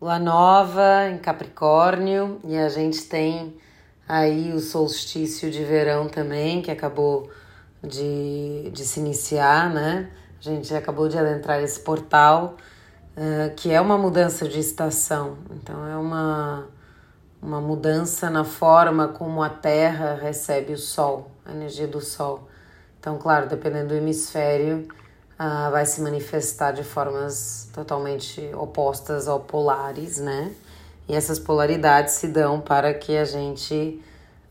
lua nova em Capricórnio e a gente tem aí o solstício de verão também, que acabou de, de se iniciar, né? A gente acabou de adentrar esse portal, uh, que é uma mudança de estação. Então, é uma, uma mudança na forma como a Terra recebe o Sol, a energia do Sol. Então, claro, dependendo do hemisfério, uh, vai se manifestar de formas totalmente opostas ou polares, né? E essas polaridades se dão para que a gente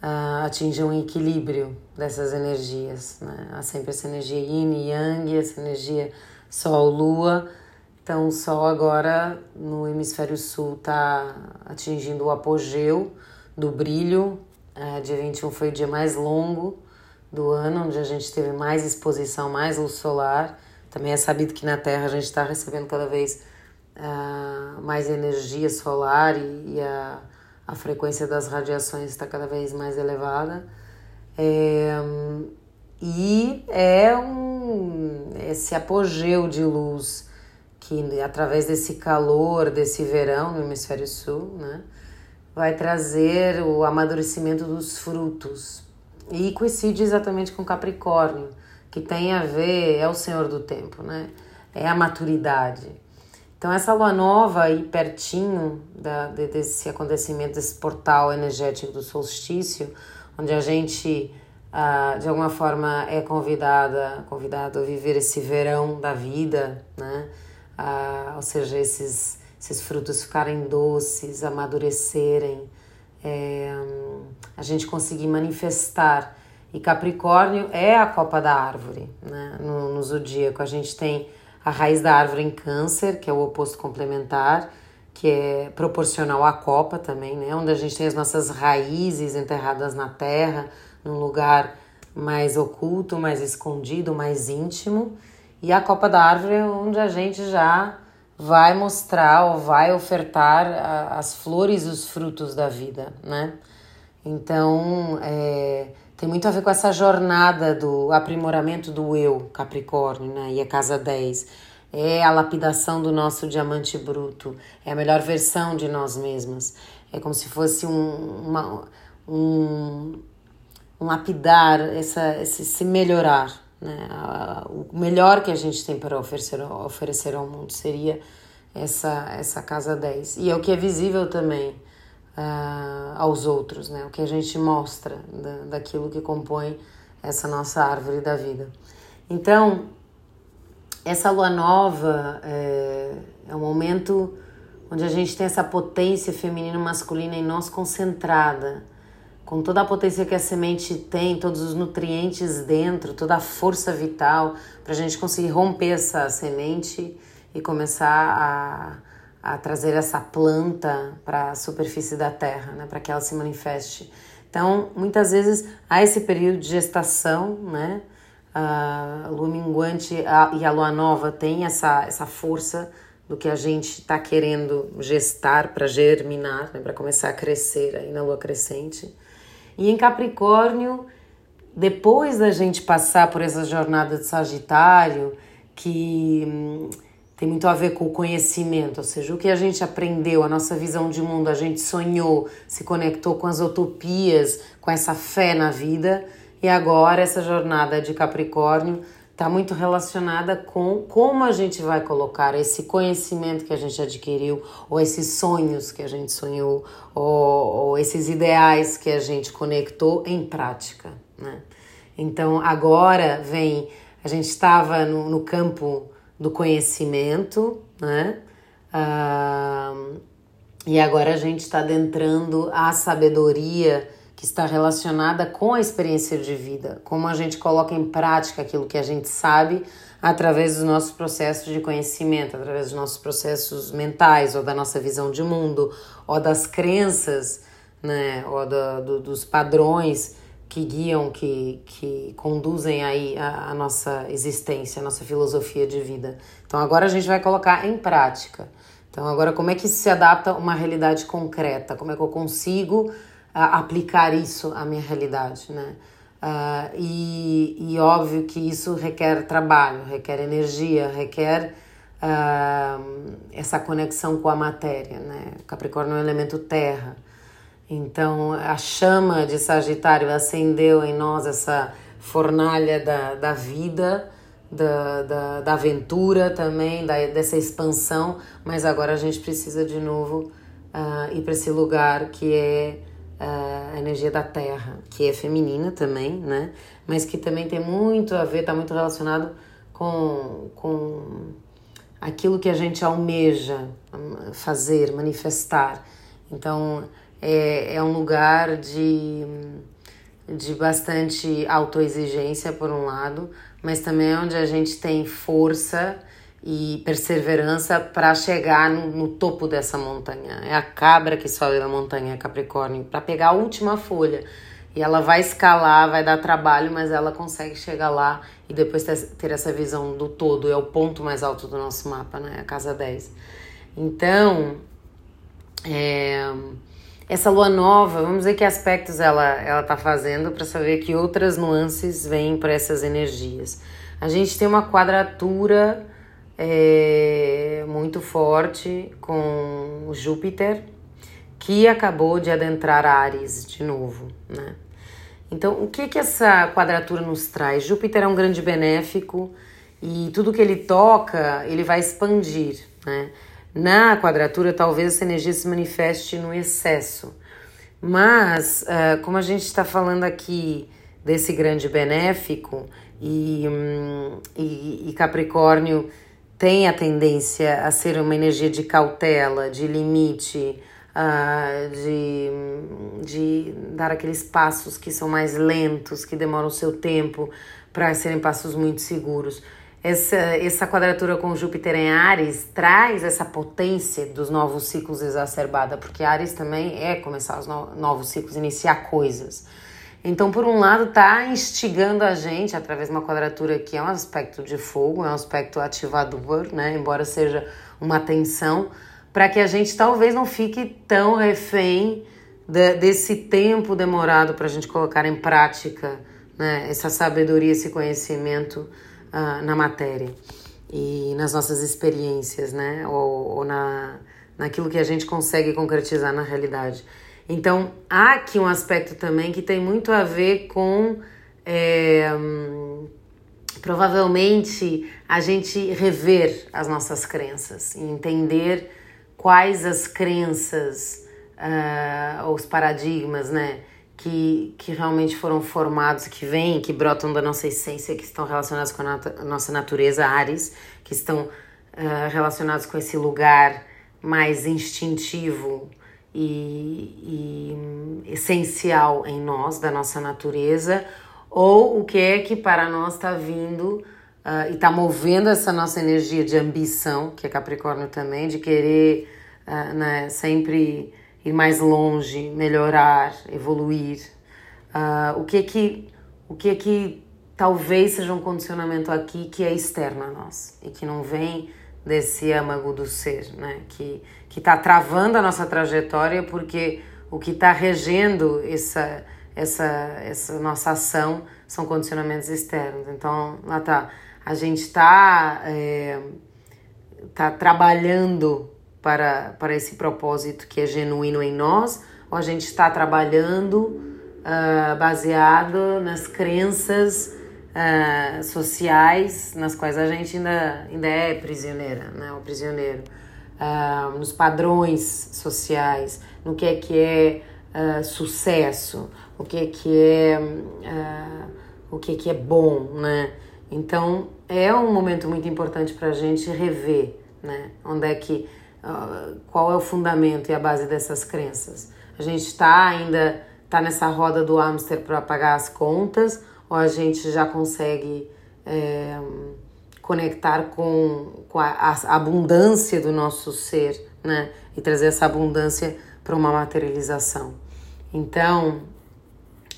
uh, atinja um equilíbrio dessas energias, né? Há sempre essa energia yin e yang, essa energia sol-lua. Então, o sol agora no hemisfério sul está atingindo o apogeu do brilho. Uh, dia 21 foi o dia mais longo do ano, onde a gente teve mais exposição, mais luz solar. Também é sabido que na Terra a gente está recebendo cada vez uh, mais energia solar e, e, a, a frequência das radiações está cada vez mais elevada. É, e é um, esse apogeu de luz que, através desse calor, desse verão no hemisfério sul, né, vai trazer o amadurecimento dos frutos e coincide exatamente com Capricórnio, que tem a ver, é o senhor do tempo, né? É a maturidade. Então, essa lua nova aí pertinho da, desse acontecimento, desse portal energético do solstício, onde a gente, ah, de alguma forma, é convidada, convidado a viver esse verão da vida, né? Ah, ou seja, esses, esses frutos ficarem doces, amadurecerem, é, a gente conseguir manifestar. E Capricórnio é a copa da árvore, né? No, no zodíaco. A gente tem a raiz da árvore em Câncer, que é o oposto complementar, que é proporcional à copa também, né? Onde a gente tem as nossas raízes enterradas na terra, num lugar mais oculto, mais escondido, mais íntimo. E a copa da árvore é onde a gente já vai mostrar ou vai ofertar a, as flores e os frutos da vida, né? Então, é, tem muito a ver com essa jornada do aprimoramento do eu, Capricórnio, né? E a casa 10. É a lapidação do nosso diamante bruto, é a melhor versão de nós mesmas. É como se fosse um, uma, um, um lapidar, essa, esse se melhorar, né? O melhor que a gente tem para oferecer, oferecer ao mundo seria essa, essa casa 10. E é o que é visível também uh, aos outros, né? o que a gente mostra da, daquilo que compõe essa nossa árvore da vida. Então, essa lua nova é, é um momento onde a gente tem essa potência feminina masculina em nós concentrada com toda a potência que a semente tem, todos os nutrientes dentro, toda a força vital, para a gente conseguir romper essa semente e começar a, a trazer essa planta para a superfície da terra, né, para que ela se manifeste. Então, muitas vezes há esse período de gestação, né? A lua minguante e a lua nova tem essa, essa força do que a gente está querendo gestar para germinar, né, para começar a crescer aí na lua crescente. E em Capricórnio, depois da gente passar por essa jornada de Sagitário, que hum, tem muito a ver com o conhecimento, ou seja, o que a gente aprendeu, a nossa visão de mundo, a gente sonhou, se conectou com as utopias, com essa fé na vida, e agora essa jornada de Capricórnio está muito relacionada com como a gente vai colocar esse conhecimento que a gente adquiriu, ou esses sonhos que a gente sonhou, ou, ou esses ideais que a gente conectou em prática. Né? Então agora vem, a gente estava no, no, campo do conhecimento, né? Ah, e agora a gente está adentrando a sabedoria que está relacionada com a experiência de vida, como a gente coloca em prática aquilo que a gente sabe através dos nossos processos de conhecimento, através dos nossos processos mentais, ou da nossa visão de mundo, ou das crenças, né, ou do, do, dos padrões que guiam, que, que conduzem aí a, a nossa existência, a nossa filosofia de vida. Então agora a gente vai colocar em prática. Então agora como é que se adapta uma realidade concreta? Como é que eu consigo aplicar isso à minha realidade, né? Uh, e, e óbvio que isso requer trabalho, requer energia, requer uh, essa conexão com a matéria, né? Capricórnio é um elemento terra. Então, a chama de Sagitário acendeu em nós essa fornalha da, da vida, da, da, da aventura também, da, dessa expansão, mas agora a gente precisa de novo uh, ir para esse lugar que é uh, a energia da terra, que é feminina também, né? Mas que também tem muito a ver, está muito relacionado com, com aquilo que a gente almeja fazer, manifestar. Então, é, é um lugar de, de bastante autoexigência, por um lado, mas também é onde a gente tem força e perseverança para chegar no, no, topo dessa montanha. É a cabra que sobe a montanha Capricórnio para pegar a última folha. E ela vai escalar, vai dar trabalho, mas ela consegue chegar lá e depois ter essa visão do todo. É o ponto mais alto do nosso mapa, né? A casa 10. Então, é, essa lua nova, vamos ver que aspectos ela ela tá fazendo para saber que outras nuances vêm para essas energias. A gente tem uma quadratura é, muito forte com Júpiter, que acabou de adentrar Ares de novo, né? Então, o que que essa quadratura nos traz? Júpiter é um grande benéfico e tudo que ele toca, ele vai expandir, né? Na quadratura, talvez essa energia se manifeste no excesso. Mas, uh, como a gente está falando aqui desse grande benéfico e, um, e, e Capricórnio tem a tendência a ser uma energia de cautela, de limite, uh, de, de dar aqueles passos que são mais lentos, que demoram o seu tempo para serem passos muito seguros. Essa, essa quadratura com Júpiter em Ares traz essa potência dos novos ciclos exacerbada, porque Ares também é começar os no, novos ciclos, iniciar coisas. Então, por um lado, tá instigando a gente através de uma quadratura que é um aspecto de fogo, é um aspecto ativador, né? Embora seja uma tensão, para que a gente talvez não fique tão refém de, desse tempo demorado para a gente colocar em prática né? essa sabedoria, esse conhecimento uh, na matéria e nas nossas experiências, né? Ou, ou, na, naquilo que a gente consegue concretizar na realidade. Então, há aqui um aspecto também que tem muito a ver com. É, provavelmente a gente rever as nossas crenças e entender quais as crenças, uh, os paradigmas, né? Que, que realmente foram formados, que vêm, que brotam da nossa essência, que estão relacionados com a, nat nossa natureza, Ares, que estão uh, relacionados com esse lugar mais instintivo e, e essencial em nós, da nossa natureza, ou o que é que para nós está vindo uh, e está movendo essa nossa energia de ambição, que é Capricórnio também, de querer uh, né, sempre ir mais longe, melhorar, evoluir. Uh, o que é que o que é que talvez seja um condicionamento aqui que é externo a nós e que não vem desse âmago do ser, né? Que que está travando a nossa trajetória porque o que está regendo essa essa essa nossa ação são condicionamentos externos. Então lá tá, a gente está é, tá trabalhando para, para esse propósito que é genuíno em nós, ou a gente está trabalhando uh, baseado nas crenças uh, sociais nas quais a gente ainda, ainda é prisioneira, né? o prisioneiro, uh, nos padrões sociais, no que é que é sucesso, o que é que é, o que é que é bom, né? Então é um momento muito importante para a gente rever, né? Onde é que qual é o fundamento e a base dessas crenças? A gente está ainda tá nessa roda do hamster para pagar as contas ou a gente já consegue é, conectar com, com a, a, abundância do nosso ser, né? E trazer essa abundância para uma materialização. Então,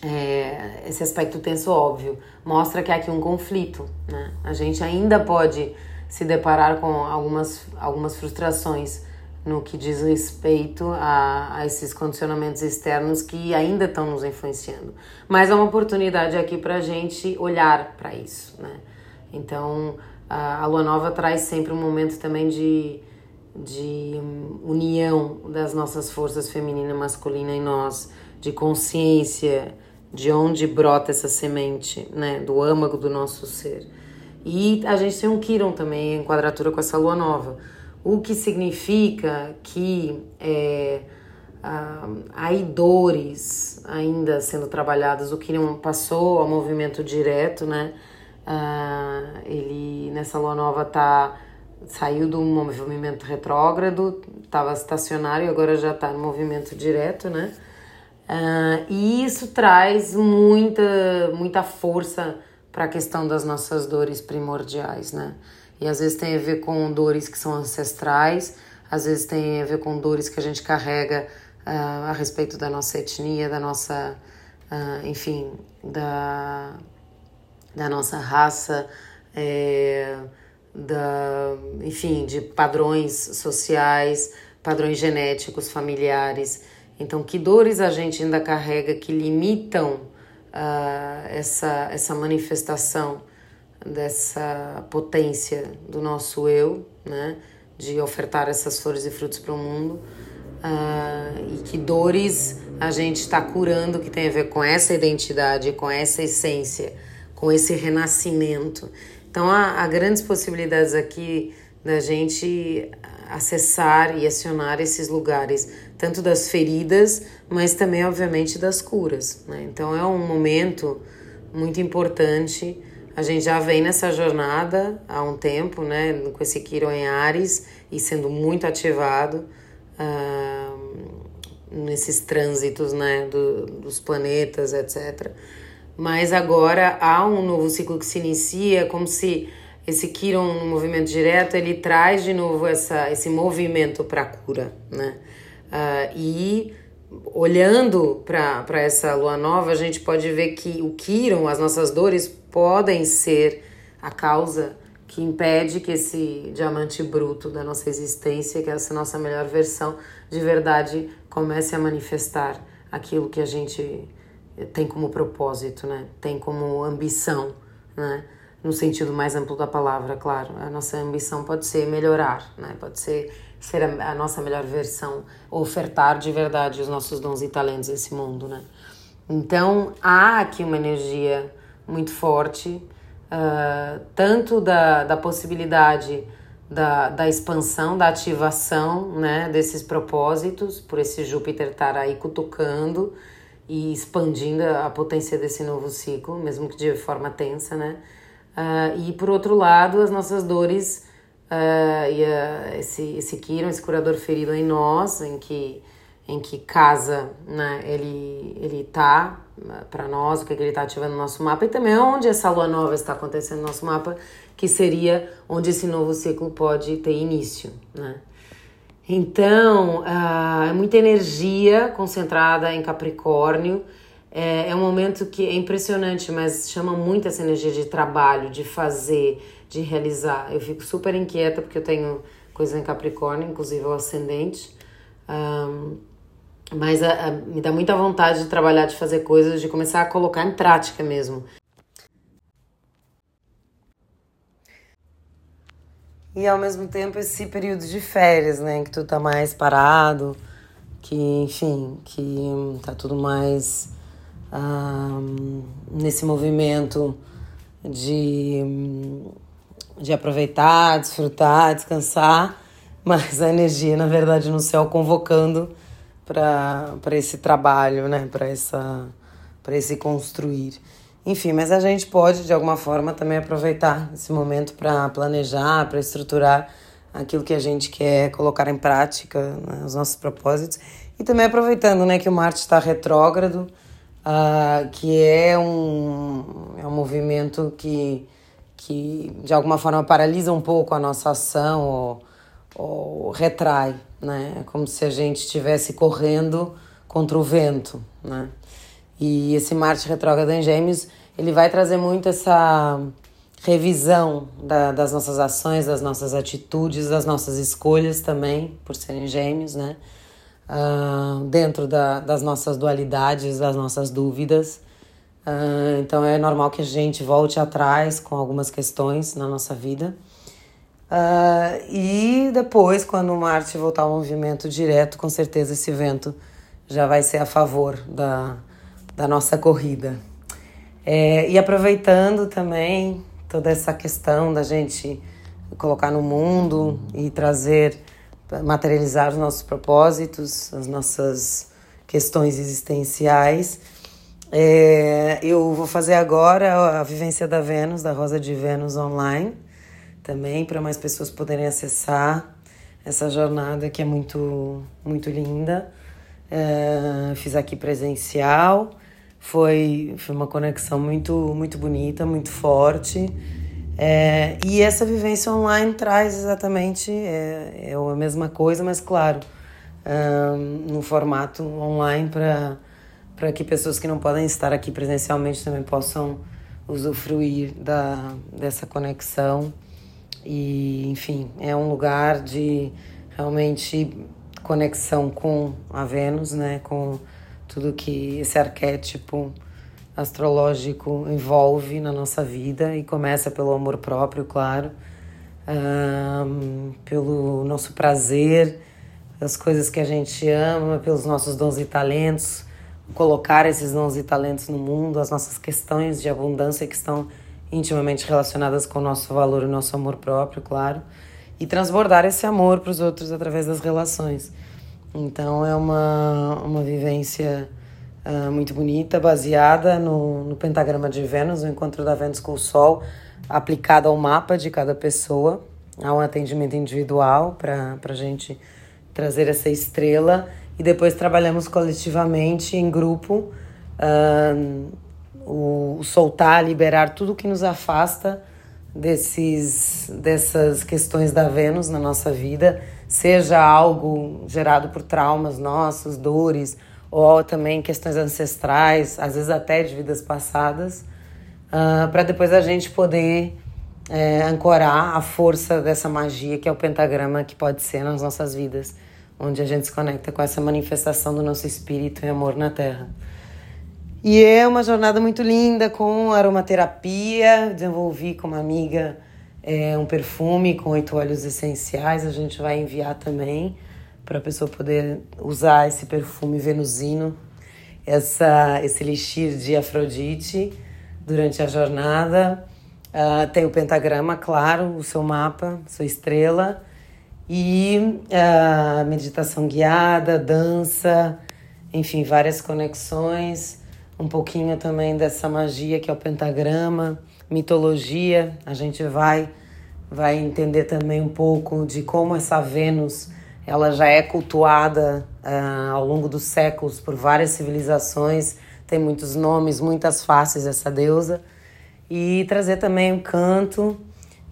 é, esse aspecto tenso óbvio mostra que há aqui um conflito, né? A gente ainda pode se deparar com algumas, algumas frustrações no que diz respeito a, a esses condicionamentos externos que ainda estão nos influenciando. Mas é uma oportunidade aqui para a gente olhar para isso, né? Então, a, a lua nova traz sempre um momento também de, de união das nossas forças feminina e masculina em nós, de consciência de onde brota essa semente, né, do âmago do nosso ser. E a gente tem um Kiron também em quadratura com essa lua nova, o que significa que é, ah, aí dores ainda sendo trabalhadas. O Kiron passou ao movimento direto, né? Ah, ele nessa lua nova tá saiu do movimento retrógrado, estava estacionário e agora já está no movimento direto, né? Ah, e isso traz muita muita força para a questão das nossas dores primordiais, né? E às vezes tem a ver com dores que são ancestrais, às vezes tem a ver com dores que a gente carrega uh, a respeito da nossa etnia, da nossa, uh, enfim, da, da nossa raça, é, da, enfim, de padrões sociais, padrões genéticos, familiares. Então, que dores a gente ainda carrega que limitam uh, essa, essa manifestação dessa potência do nosso eu, né? De ofertar essas flores e frutos para o mundo uh, e que dores a gente está curando que tem a ver com essa identidade, com essa essência, com esse renascimento. Então há, há grandes possibilidades aqui da gente acessar e acionar esses lugares, tanto das feridas, mas também, obviamente, das curas. Né? Então é um momento muito importante. A gente já vem nessa jornada há um tempo, né, com esse Quirón em Ares e sendo muito ativado nesses trânsitos né, do, dos planetas, etc. Mas agora há um novo ciclo que se inicia, como se esse Kiron no movimento direto ele traz de novo essa, esse movimento para a cura, né? Uh, e olhando para essa lua nova, a gente pode ver que o Kiron, as nossas dores, podem ser a causa que impede que esse diamante bruto da nossa existência, que é essa nossa melhor versão, de verdade comece a manifestar aquilo que a gente tem como propósito, né? Tem como ambição, né? No sentido mais amplo da palavra, claro. A nossa ambição pode ser melhorar, né? Pode ser ser a, a nossa melhor versão, ofertar de verdade os nossos dons e talentos a esse mundo, né? Então, há aqui uma energia muito forte uh, tanto da, da possibilidade da, da expansão, da ativação né, desses propósitos, por esse Júpiter estar aí cutucando e expandindo a potência desse novo ciclo, mesmo que de forma tensa, né? Uh, e por outro lado, as nossas dores uh, e uh, esse, esse Kiron, esse curador ferido em nós, em que em que casa né, ele, ele tá né, para nós, o que, é que ele está ativando no nosso mapa, e também onde essa lua nova está acontecendo no nosso mapa, que seria onde esse novo ciclo pode ter início. Né? Então, uh, é muita energia concentrada em Capricórnio. É, é um momento que é impressionante, mas chama muito essa energia de trabalho, de fazer, de realizar. Eu fico super inquieta porque eu tenho coisa em Capricórnio, inclusive o ascendente. Um, mas a, a, me dá muita vontade de trabalhar, de fazer coisas, de começar a colocar em prática mesmo. E ao mesmo tempo esse período de férias, né? Que tu tá mais parado, que, enfim, que tá tudo mais nesse movimento de, de aproveitar, desfrutar, descansar, mas a energia, na verdade, no céu convocando para esse trabalho, né? Para esse construir. Enfim, mas a gente pode de alguma forma também aproveitar esse momento para planejar, para estruturar aquilo que a gente quer colocar em prática, né, os nossos propósitos. E também aproveitando né, que o Marte está retrógrado, uh, que é um, é um movimento que, que de alguma forma paralisa um pouco a nossa ação ou, ou retrai né? É como se a gente estivesse correndo contra o vento, né? E esse Marte retrógrado em Gêmeos, ele vai trazer muito essa revisão da, das nossas ações, das nossas atitudes, das nossas escolhas também, por serem Gêmeos, né? Uh, dentro da, das nossas dualidades, das nossas dúvidas. Uh, então é normal que a gente volte atrás com algumas questões na nossa vida. Uh, e depois, quando Marte voltar ao movimento direto, com certeza esse vento já vai ser a favor da, da nossa corrida. É, e aproveitando também toda essa questão da gente colocar no mundo e trazer, materializar os nossos propósitos, as nossas questões existenciais. É, eu vou fazer agora a vivência da Vênus, da Rosa de Vênus online, também para mais pessoas poderem acessar essa jornada que é muito, muito linda. É, fiz aqui presencial, foi, foi uma conexão muito, muito bonita, muito forte. É, e essa vivência online traz exatamente é, é a mesma coisa, mas claro, um, no formato online para que pessoas que não podem estar aqui presencialmente também possam usufruir da, dessa conexão. E, enfim, é um lugar de realmente conexão com a Vênus, né? Com tudo que esse arquétipo astrológico envolve na nossa vida e começa pelo amor próprio, claro, um, pelo nosso prazer, as coisas que a gente ama, pelos nossos dons e talentos, colocar esses dons e talentos no mundo, as nossas questões de abundância que estão intimamente relacionadas com o nosso valor e o nosso amor próprio, claro, e transbordar esse amor para os outros através das relações. Então é uma, uma vivência uh, muito bonita, baseada no, no pentagrama de Vênus, o encontro da Vênus com o Sol, aplicado ao mapa de cada pessoa. Há um atendimento individual para a gente trazer essa estrela e depois trabalhamos coletivamente em grupo uh, o, o, soltar, liberar tudo que nos afasta desses dessas questões da Vênus na nossa vida, seja algo gerado por traumas nossos, dores ou também questões ancestrais, às vezes até de vidas passadas, uh, para depois a gente poder é, ancorar a força dessa magia que é o pentagrama que pode ser nas nossas vidas, onde a gente se conecta com essa manifestação do nosso espírito e amor na Terra. E é uma jornada muito linda com aromaterapia. Desenvolvi com uma amiga é, um perfume com oito óleos essenciais. A gente vai enviar também para a pessoa poder usar esse perfume venusino, essa, esse elixir de Afrodite durante a jornada. Uh, tem o pentagrama, claro, o seu mapa, sua estrela, e uh, meditação guiada, dança, enfim, várias conexões, um pouquinho também dessa magia que é o pentagrama, mitologia, a gente vai vai entender também um pouco de como essa Vênus ela já é cultuada uh, ao longo dos séculos por várias civilizações, tem muitos nomes, muitas faces essa deusa e trazer também o canto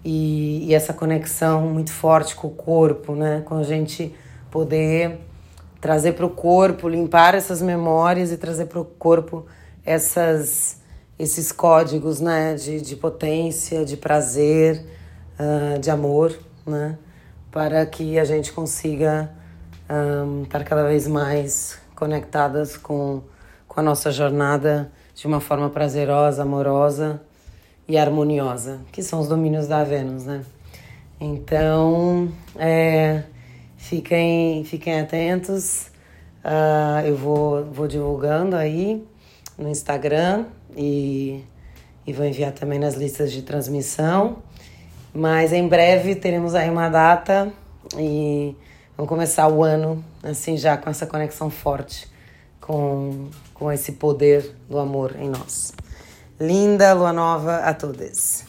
e, e, essa conexão muito forte com o corpo, né? Com a gente poder trazer para o corpo, limpar essas memórias e trazer para o corpo essas, esses códigos, né? De, de potência, de prazer, uh, de amor, né? Para que a gente consiga um, estar cada vez mais conectadas com, com a nossa jornada de uma forma prazerosa, amorosa e harmoniosa, que são os domínios da Vênus, né? Então, é, fiquem, fiquem atentos. Uh, eu vou, vou divulgando aí no Instagram e, e vou enviar também nas listas de transmissão. Mas em breve teremos aí uma data e vamos começar o ano assim já com essa conexão forte com, com esse poder do amor em nós. Linda lua nova a todos.